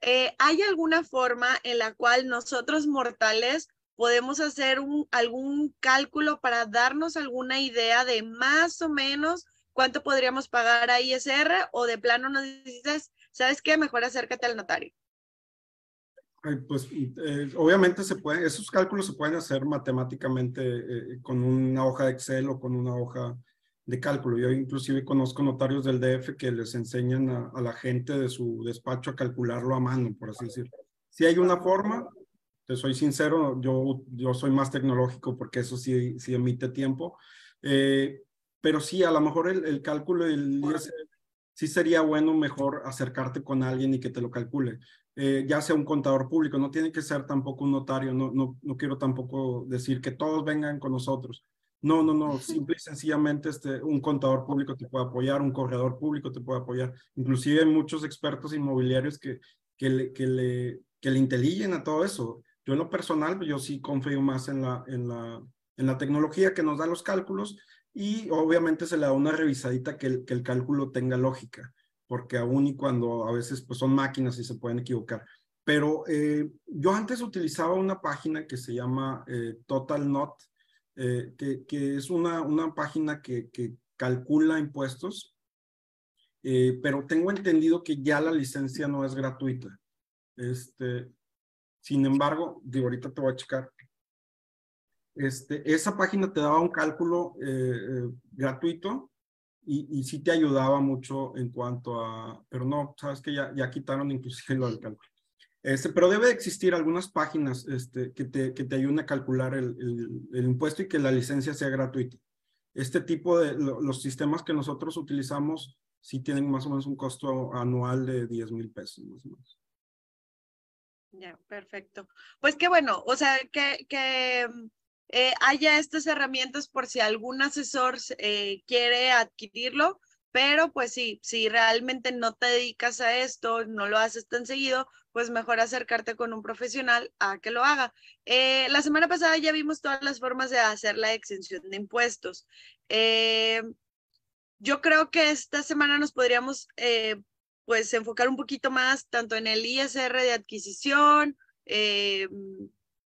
Eh, ¿Hay alguna forma en la cual nosotros mortales podemos hacer un, algún cálculo para darnos alguna idea de más o menos cuánto podríamos pagar a ISR o de plano nos dices, ¿sabes qué? Mejor acércate al notario. Pues eh, obviamente se puede, esos cálculos se pueden hacer matemáticamente eh, con una hoja de Excel o con una hoja de cálculo. Yo inclusive conozco notarios del DF que les enseñan a, la gente de su despacho a calcularlo a mano, por así decirlo. Si hay una forma, te soy sincero, yo, yo soy más tecnológico porque eso sí, sí emite tiempo, eh, pero sí, a lo mejor el, el cálculo del sí sería bueno mejor acercarte con alguien y que te lo calcule. Eh, ya sea un contador público, no tiene que ser tampoco un notario, no, no, no quiero tampoco decir que todos vengan con nosotros. No, no, no, simple y sencillamente este, un contador público te puede apoyar, un corredor público te puede apoyar. Inclusive hay muchos expertos inmobiliarios que, que, le, que, le, que le intelliguen a todo eso. Yo en lo personal, yo sí confío más en la, en la, en la tecnología que nos da los cálculos y obviamente se le da una revisadita que el, que el cálculo tenga lógica, porque aún y cuando a veces pues son máquinas y se pueden equivocar. Pero eh, yo antes utilizaba una página que se llama eh, Total Not, eh, que, que, es una, una página que, que calcula impuestos, pero tengo entendido que ya la licencia no es gratuita. Este, sin embargo, digo, ahorita te voy a checar. Este, esa página te daba un cálculo gratuito y, y, sí te ayudaba mucho en cuanto a, pero no, sabes que ya, ya quitaron inclusive lo del cálculo. Este, pero debe existir algunas páginas este, que, te, que te ayuden a calcular el, el, impuesto y que la licencia sea gratuita. Este tipo de, los sistemas que nosotros utilizamos sí tienen más o menos un costo anual de 10 mil pesos, más o menos. Ya, perfecto. Pues qué bueno, o sea, que, que eh, haya estas herramientas por si algún asesor eh, quiere adquirirlo, pero pues sí, si realmente no te dedicas a esto, no lo haces tan seguido, pues mejor acercarte con un profesional a que lo haga. Eh, la semana pasada ya vimos todas las formas de hacer la exención de impuestos. Eh, yo creo que esta semana nos podríamos pues enfocar un poquito más tanto en el ISR de adquisición.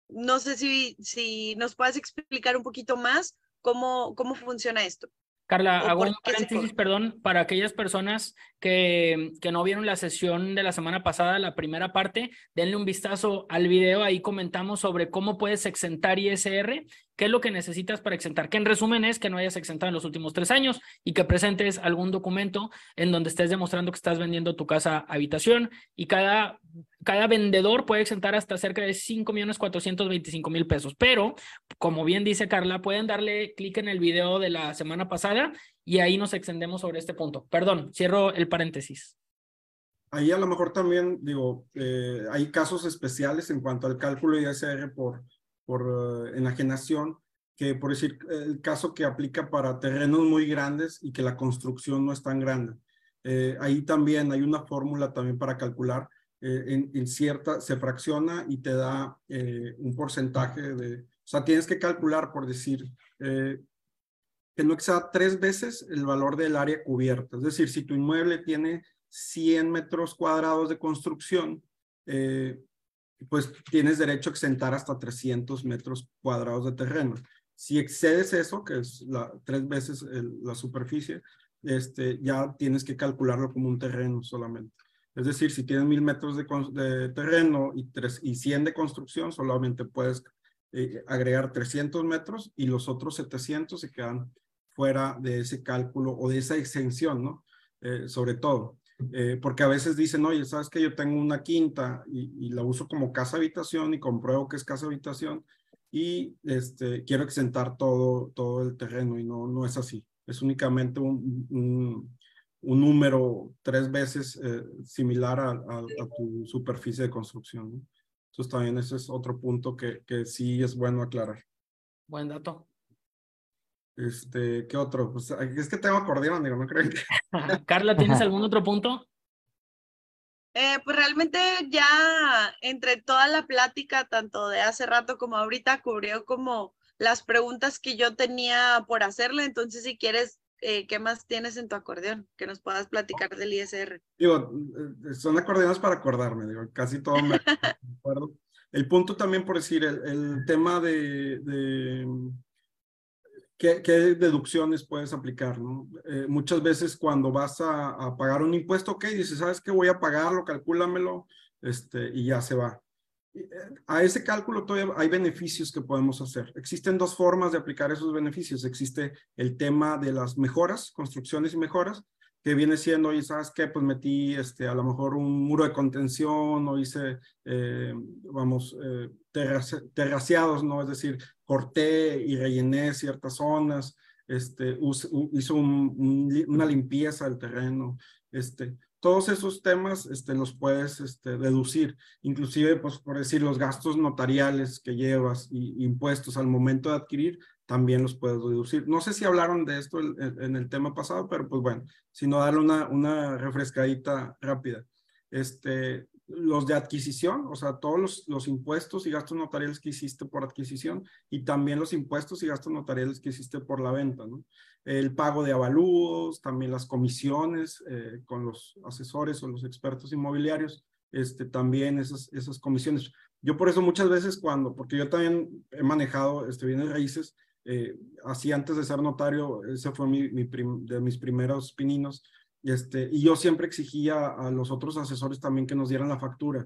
No sé si, si nos puedes explicar un poquito más cómo, cómo funciona esto. Carla, hago un paréntesis, perdón, para aquellas personas que, que no vieron la sesión de la semana pasada, la primera parte, denle un vistazo al video, ahí comentamos sobre cómo puedes exentar ISR, qué es lo que necesitas para exentar, que en resumen es que no hayas exentado en los últimos tres años y que presentes algún documento en donde estés demostrando que estás vendiendo tu casa habitación y cada, cada vendedor puede exentar hasta cerca de 5 millones 425 mil pesos, pero como bien dice Carla, pueden darle clic en el video de la semana pasada y ahí nos extendemos sobre este punto. Perdón, cierro el paréntesis. Ahí a lo mejor también, digo, eh, hay casos especiales en cuanto al cálculo de ISR por, por eh, enajenación, que por decir, el caso que aplica para terrenos muy grandes y que la construcción no es tan grande. Eh, ahí también hay una fórmula también para calcular en, en, cierta, se fracciona y te da un porcentaje de, o sea, tienes que calcular por decir, que no exceda tres veces el valor del área cubierta. Es decir, si tu inmueble tiene 100 metros cuadrados de construcción, eh, pues tienes derecho a exentar hasta 300 metros cuadrados de terreno. Si excedes eso, que es tres veces la superficie, este, ya tienes que calcularlo como un terreno solamente. Es decir, si tienes mil metros de, de terreno y, tres, y 100 de construcción, solamente puedes eh, agregar 300 metros y los otros 700 se quedan fuera de ese cálculo o de esa exención, ¿no? Eh, sobre todo. Eh, porque a veces dicen, oye, sabes que yo tengo una quinta y, la uso como casa habitación y compruebo que es casa habitación y este, quiero exentar todo, todo el terreno y no, no es así. Es únicamente un, un, número tres veces eh, similar a, tu superficie de construcción. Entonces también ese es otro punto que, que sí es bueno aclarar. Buen dato. Este, ¿qué otro? Pues es que tengo acordeón, digo, no creo que. Carla, ¿tienes algún otro punto? Eh, pues realmente ya entre toda la plática, tanto de hace rato como ahorita, cubrió como las preguntas que yo tenía por hacerle. Entonces, si quieres, eh, ¿qué más tienes en tu acordeón? Que nos puedas platicar del ISR. Digo, eh, son acordeones para acordarme, digo, casi todo me acuerdo. El punto también, por decir, el, el tema de, de ¿Qué, deducciones puedes aplicar? Eh, muchas veces cuando vas a, pagar un impuesto, ok, dices, ¿sabes qué? Voy a pagarlo, calcúlamelo, este, y ya se va. Eh, a ese cálculo todavía hay beneficios que podemos hacer. Existen dos formas de aplicar esos beneficios. Existe el tema de las mejoras, construcciones y mejoras, que viene siendo, y sabes qué, pues metí este, a lo mejor un muro de contención o hice, eh, vamos, eh, terraciados, ¿no? Es decir, corté y rellené ciertas zonas, este, hizo una limpieza del terreno, este, todos esos temas este, los puedes este, deducir, inclusive, pues, por decir, los gastos notariales que llevas y impuestos al momento de adquirir, también los puedes deducir. No sé si hablaron de esto en, el tema pasado, pero pues bueno, sino darle una, una refrescadita rápida. este, los de adquisición, o sea, todos los, los, impuestos y gastos notariales que hiciste por adquisición y también los impuestos y gastos notariales que hiciste por la venta, ¿no? El pago de avalúos, también las comisiones eh, con los asesores o los expertos inmobiliarios, este, también esas, esas comisiones. Yo por eso muchas veces cuando, porque yo también he manejado este, bienes raíces, eh, así antes de ser notario, ese fue mi, mi de mis primeros pininos, este, y yo siempre exigía a los otros asesores también que nos dieran la factura.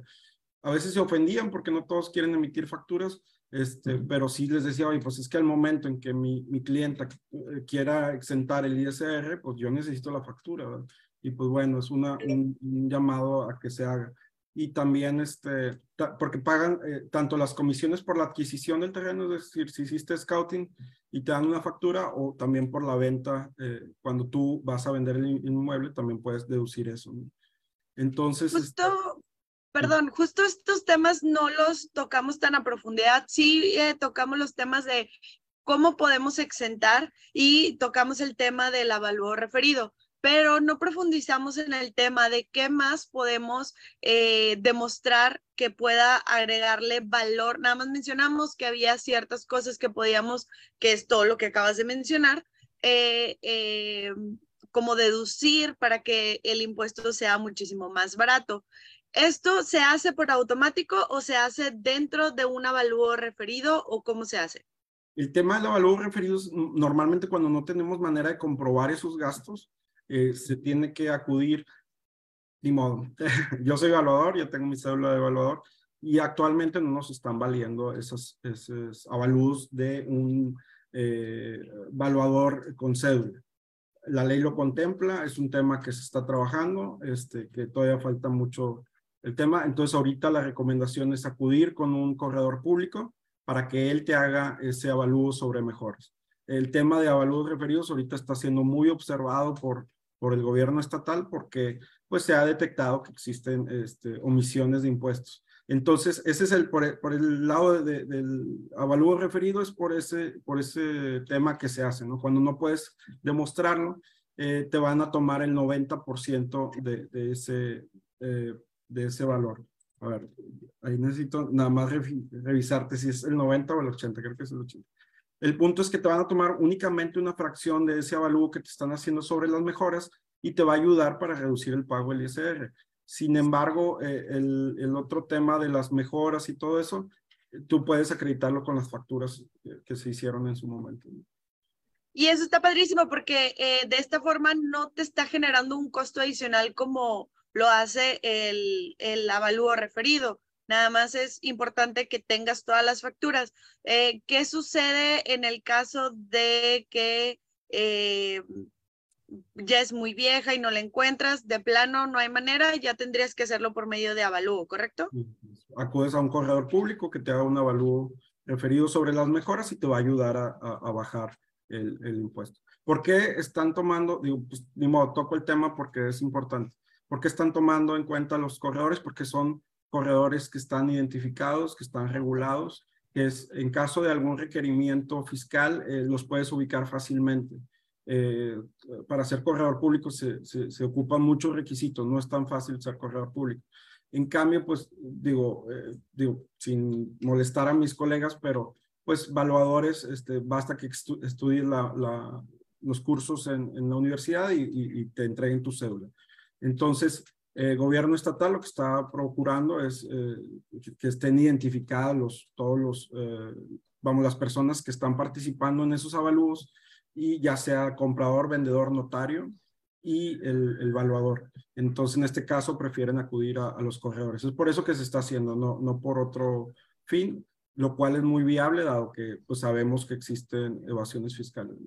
A veces se ofendían porque no todos quieren emitir facturas, este, pero sí les decía, oye, pues es que al momento en que mi, mi clienta eh, quiera exentar el ISR, pues yo necesito la factura, ¿verdad? Y pues bueno, es una, un, llamado a que se haga. Y también, este, porque pagan eh, tanto las comisiones por la adquisición del terreno, es decir, si hiciste scouting, y te dan una factura o también por la venta, eh, cuando tú vas a vender el inmueble, también puedes deducir eso. Entonces... Justo, este, perdón, justo estos temas no los tocamos tan a profundidad, sí eh, tocamos los temas de cómo podemos exentar y tocamos el tema del avalúo referido pero no profundizamos en el tema de qué más podemos eh, demostrar que pueda agregarle valor. Nada más mencionamos que había ciertas cosas que podíamos, que es todo lo que acabas de mencionar, eh, eh, como deducir para que el impuesto sea muchísimo más barato. ¿Esto se hace por automático o se hace dentro de un avalúo referido o cómo se hace? El tema del avalúo referido es normalmente cuando no tenemos manera de comprobar esos gastos, eh, se tiene que acudir, ni modo. yo soy evaluador, yo tengo mi cédula de evaluador y actualmente no nos están valiendo esos, esos avalúos de un eh, evaluador con cédula. La ley lo contempla, es un tema que se está trabajando, este, que todavía falta mucho el tema. Entonces ahorita la recomendación es acudir con un corredor público para que él te haga ese avalúo sobre mejores. El tema de avalúos referidos ahorita está siendo muy observado por por el gobierno estatal porque pues se ha detectado que existen este, omisiones de impuestos. Entonces, ese es el, por, el, lado del avalúo referido, es por ese, por ese tema que se hace, ¿no? Cuando no puedes demostrarlo, eh, te van a tomar el 90% de, de, ese, eh, de ese valor. A ver, ahí necesito nada más revisarte si es el 90 o el 80, creo que es el 80. El punto es que te van a tomar únicamente una fracción de ese avalúo que te están haciendo sobre las mejoras y te va a ayudar para reducir el pago del ISR. Sin embargo, eh, el, otro tema de las mejoras y todo eso, tú puedes acreditarlo con las facturas que, se hicieron en su momento. Y eso está padrísimo porque eh, de esta forma no te está generando un costo adicional como lo hace el, el avalúo referido. Nada más es importante que tengas todas las facturas. Eh, ¿Qué sucede en el caso de que eh, ya es muy vieja y no la encuentras? De plano, no hay manera, ya tendrías que hacerlo por medio de avalúo, ¿correcto? Acudes a un corredor público que te haga un avalúo referido sobre las mejoras y te va a ayudar a, bajar el, impuesto. ¿Por qué están tomando, digo, pues toco el tema porque es importante. ¿Por qué están tomando en cuenta los corredores? Porque son corredores que están identificados, que están regulados, que es en caso de algún requerimiento fiscal, eh, los puedes ubicar fácilmente. Eh, para ser corredor público se, se, ocupan muchos requisitos, no es tan fácil ser corredor público. En cambio, pues digo, eh, digo sin molestar a mis colegas, pero pues evaluadores, este, basta que estudies la, la, los cursos en, en la universidad y, y, y, te entreguen tu cédula. Entonces, el gobierno estatal lo que está procurando es eh, que estén identificados los, todos los, eh, vamos, las personas que están participando en esos avalúos y ya sea comprador, vendedor, notario y el, el evaluador. Entonces, en este caso, prefieren acudir a, los corredores. Es por eso que se está haciendo, no, no por otro fin, lo cual es muy viable, dado que pues, sabemos que existen evasiones fiscales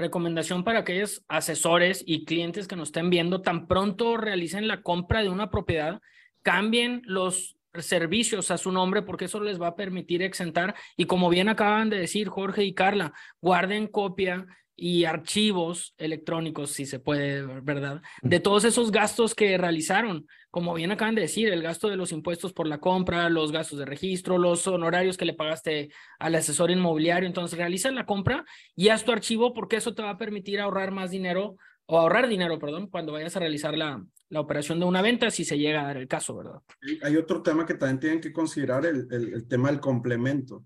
recomendación para aquellos asesores y clientes que nos estén viendo, tan pronto realicen la compra de una propiedad, cambien los servicios a su nombre porque eso les va a permitir exentar. Y como bien acaban de decir Jorge y Carla, guarden copia y archivos electrónicos, si se puede, ¿verdad? De todos esos gastos que realizaron, como bien acaban de decir, el gasto de los impuestos por la compra, los gastos de registro, los honorarios que le pagaste al asesor inmobiliario. Entonces, realiza la compra y haz tu archivo porque eso te va a permitir ahorrar más dinero o ahorrar dinero, perdón, cuando vayas a realizar la, la operación de una venta, si se llega a dar el caso, ¿verdad? Hay otro tema que también tienen que considerar, el, el, el tema del complemento.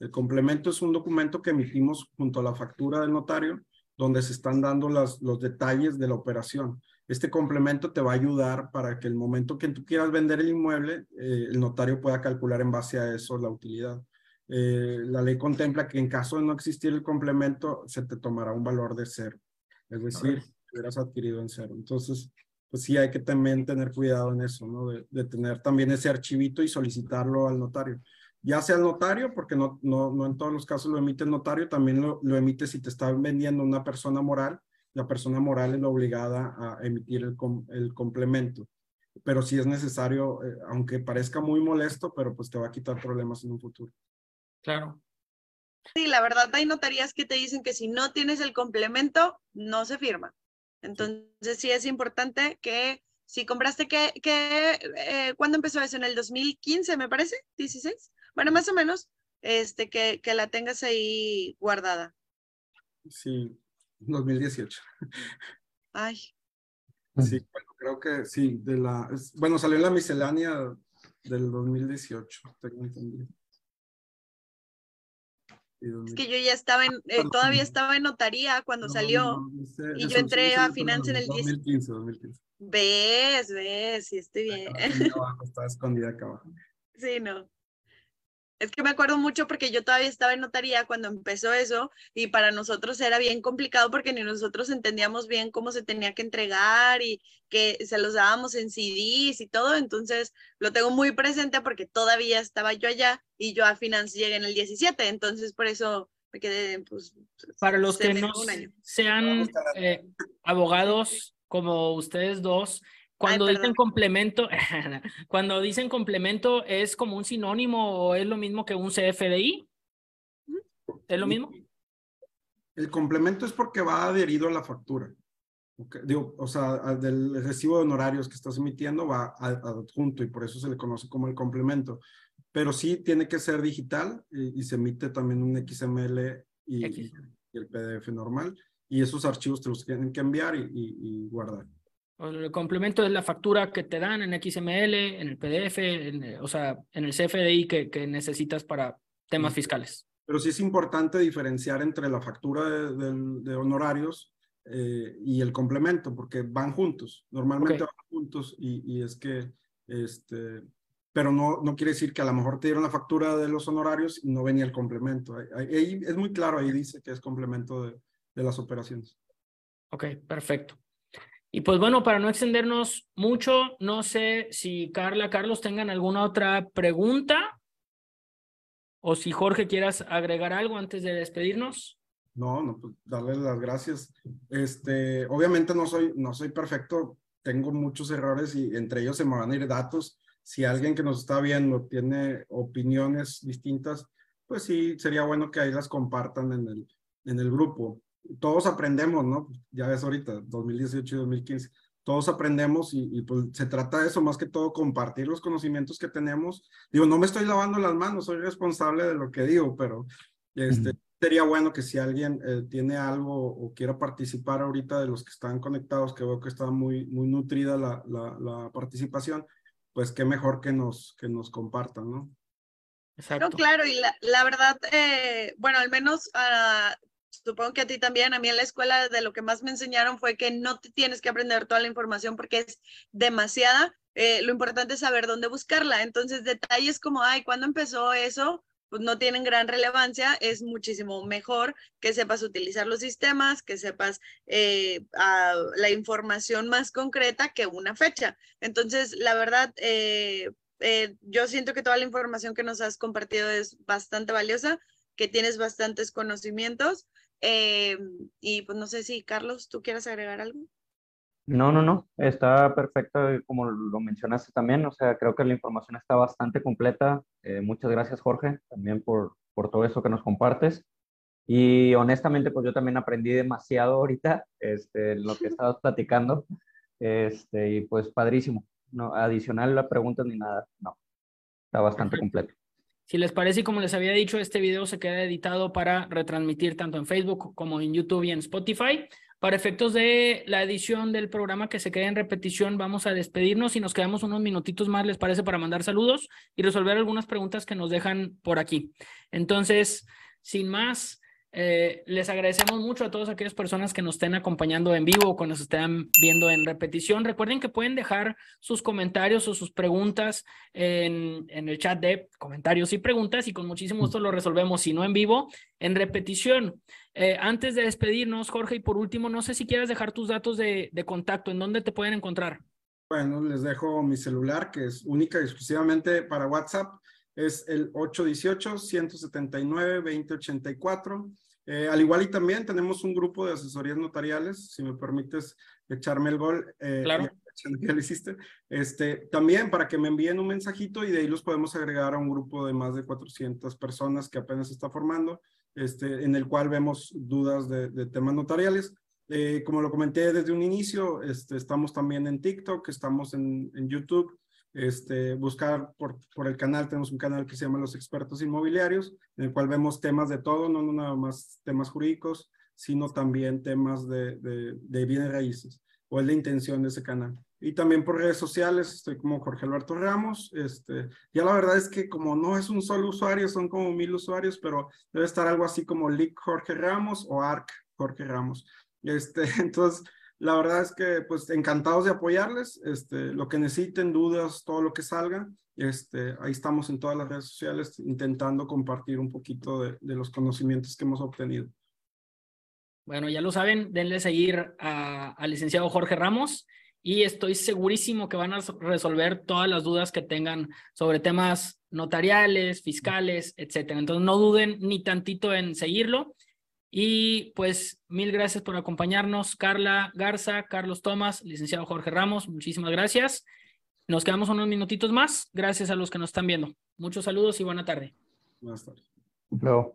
El complemento es un documento que emitimos junto a la factura del notario, donde se están dando las, los detalles de la operación. Este complemento te va a ayudar para que el momento que tú quieras vender el inmueble, eh, el notario pueda calcular en base a eso la utilidad. Eh, la ley contempla que en caso de no existir el complemento, se te tomará un valor de cero. Es decir, hubieras adquirido en cero. Entonces, pues sí hay que también tener cuidado en eso, ¿no? De, de tener también ese archivito y solicitarlo al notario ya sea el notario, porque no, no, no en todos los casos lo emite el notario, también lo, lo emite si te está vendiendo una persona moral, la persona moral es la obligada a emitir el, el complemento. Pero si es necesario, eh, aunque parezca muy molesto, pero pues te va a quitar problemas en un futuro. Claro. Sí, la verdad hay notarías que te dicen que si no tienes el complemento, no se firma. Entonces sí es importante que si compraste que, que eh, ¿cuándo empezó eso? En el 2015, me parece, 16. Bueno, más o menos, este, que, que la tengas ahí guardada. Sí, 2018. Ay. Sí, bueno, creo que sí, de la, bueno, salió en la miscelánea del 2018, tengo entendido. Es que yo ya estaba en, eh, todavía estaba en notaría cuando no, salió no, no, y yo entré a finanzas en el 2015, 2015. Ves, ves, sí estoy bien. Abajo, estaba escondida acá abajo. Sí, no. Es que me acuerdo mucho porque yo todavía estaba en notaría cuando empezó eso y para nosotros era bien complicado porque ni nosotros entendíamos bien cómo se tenía que entregar y que se los dábamos en CDs y todo. Entonces lo tengo muy presente porque todavía estaba yo allá y yo a finanzas llegué en el 17. Entonces por eso me quedé, pues. Para los que no sean eh, abogados como ustedes dos, cuando Ay, dicen complemento, cuando dicen complemento, ¿es como un sinónimo o es lo mismo que un CFDI? ¿Es lo mismo? El complemento es porque va adherido a la factura. Okay. Digo, o sea, del recibo de honorarios que estás emitiendo va adjunto y por eso se le conoce como el complemento. Pero sí tiene que ser digital y, y se emite también un XML y, y, el PDF normal. Y esos archivos te los tienen que enviar y, y guardar. El complemento es la factura que te dan en XML, en el PDF, en, o sea, en el CFDI que, que necesitas para temas fiscales. Pero sí es importante diferenciar entre la factura de, de, de honorarios eh, y el complemento, porque van juntos, normalmente okay. van juntos y, y, es que, este, pero no, no quiere decir que a lo mejor te dieron la factura de los honorarios y no venía el complemento. Ahí, ahí es muy claro, ahí dice que es complemento de, de las operaciones. Ok, perfecto. Y pues bueno, para no extendernos mucho, no sé si Carla, Carlos tengan alguna otra pregunta o si Jorge quieras agregar algo antes de despedirnos. No, no, pues darles las gracias. Este, obviamente no soy, no soy perfecto, tengo muchos errores y entre ellos se me van a ir datos. Si alguien que nos está viendo tiene opiniones distintas, pues sí, sería bueno que ahí las compartan en el, en el grupo todos aprendemos, ¿no? Ya ves ahorita, 2018 y 2015, todos aprendemos y, y, pues se trata de eso, más que todo compartir los conocimientos que tenemos. Digo, no me estoy lavando las manos, soy responsable de lo que digo, pero este, sería bueno que si alguien eh, tiene algo o quiera participar ahorita de los que están conectados, que veo que está muy, muy nutrida la, la, la participación, pues qué mejor que nos, que nos compartan, ¿no? Exacto. No, claro, y la, la verdad, eh, bueno, al menos uh, supongo que a ti también, a mí en la escuela de lo que más me enseñaron fue que no te tienes que aprender toda la información porque es demasiada. Eh, lo importante es saber dónde buscarla. Entonces, detalles como, ay, ¿cuándo empezó eso? Pues no tienen gran relevancia. Es muchísimo mejor que sepas utilizar los sistemas, que sepas eh, la información más concreta que una fecha. Entonces, la verdad, eh, eh, yo siento que toda la información que nos has compartido es bastante valiosa, que tienes bastantes conocimientos. Eh, y pues no sé si, Carlos, ¿tú quieres agregar algo? No, no, no, está perfecto como lo mencionaste también, o sea, creo que la información está bastante completa. Eh, muchas gracias, Jorge, también por, por todo eso que nos compartes. Y honestamente, pues yo también aprendí demasiado ahorita, este, lo que estabas platicando, este, y pues padrísimo. No, adicional la pregunta ni nada, no, está bastante completo. Si les parece, como les había dicho, este video se queda editado para retransmitir tanto en Facebook como en YouTube y en Spotify. Para efectos de la edición del programa que se quede en repetición, vamos a despedirnos y nos quedamos unos minutitos más, ¿les parece? Para mandar saludos y resolver algunas preguntas que nos dejan por aquí. Entonces, sin más, eh, les agradecemos mucho a todas aquellas personas que nos estén acompañando en vivo o que nos estén viendo en repetición. Recuerden que pueden dejar sus comentarios o sus preguntas en, el chat de comentarios y preguntas y con muchísimo gusto lo resolvemos, si no en vivo, en repetición. Eh, antes de despedirnos, Jorge, y por último, no sé si quieres dejar tus datos de, de contacto, ¿en dónde te pueden encontrar? Bueno, les dejo mi celular, que es única y exclusivamente para WhatsApp es el 818-179-2084. Eh, al igual y también tenemos un grupo de asesorías notariales, si me permites echarme el gol. Eh, claro. Ya, lo hiciste. Este, también para que me envíen un mensajito y de ahí los podemos agregar a un grupo de más de 400 personas que apenas se está formando, este, en el cual vemos dudas de, de temas notariales. Eh, como lo comenté desde un inicio, este, estamos también en TikTok, estamos en, en YouTube, este, buscar por, el canal, tenemos un canal que se llama Los Expertos Inmobiliarios, en el cual vemos temas de todo, no, no nada más temas jurídicos, sino también temas de, de, de bienes raíces, o es la intención de ese canal. Y también por redes sociales, estoy como Jorge Alberto Ramos. Este, ya la verdad es que como no es un solo usuario, son como mil usuarios, pero debe estar algo así como Lick Jorge Ramos o ARC Jorge Ramos. Este, entonces, la verdad es que, pues, encantados de apoyarles. Este, lo que necesiten, dudas, todo lo que salga, este, ahí estamos en todas las redes sociales intentando compartir un poquito de, los conocimientos que hemos obtenido. Bueno, ya lo saben, denle seguir al licenciado Jorge Ramos y estoy segurísimo que van a resolver todas las dudas que tengan sobre temas notariales, fiscales, etcétera. Entonces no duden ni tantito en seguirlo y pues mil gracias por acompañarnos, Carla Garza, Carlos Tomás, licenciado Jorge Ramos, muchísimas gracias. Nos quedamos unos minutitos más. Gracias a los que nos están viendo. Muchos saludos y buena tarde. Buenas tardes. Luego.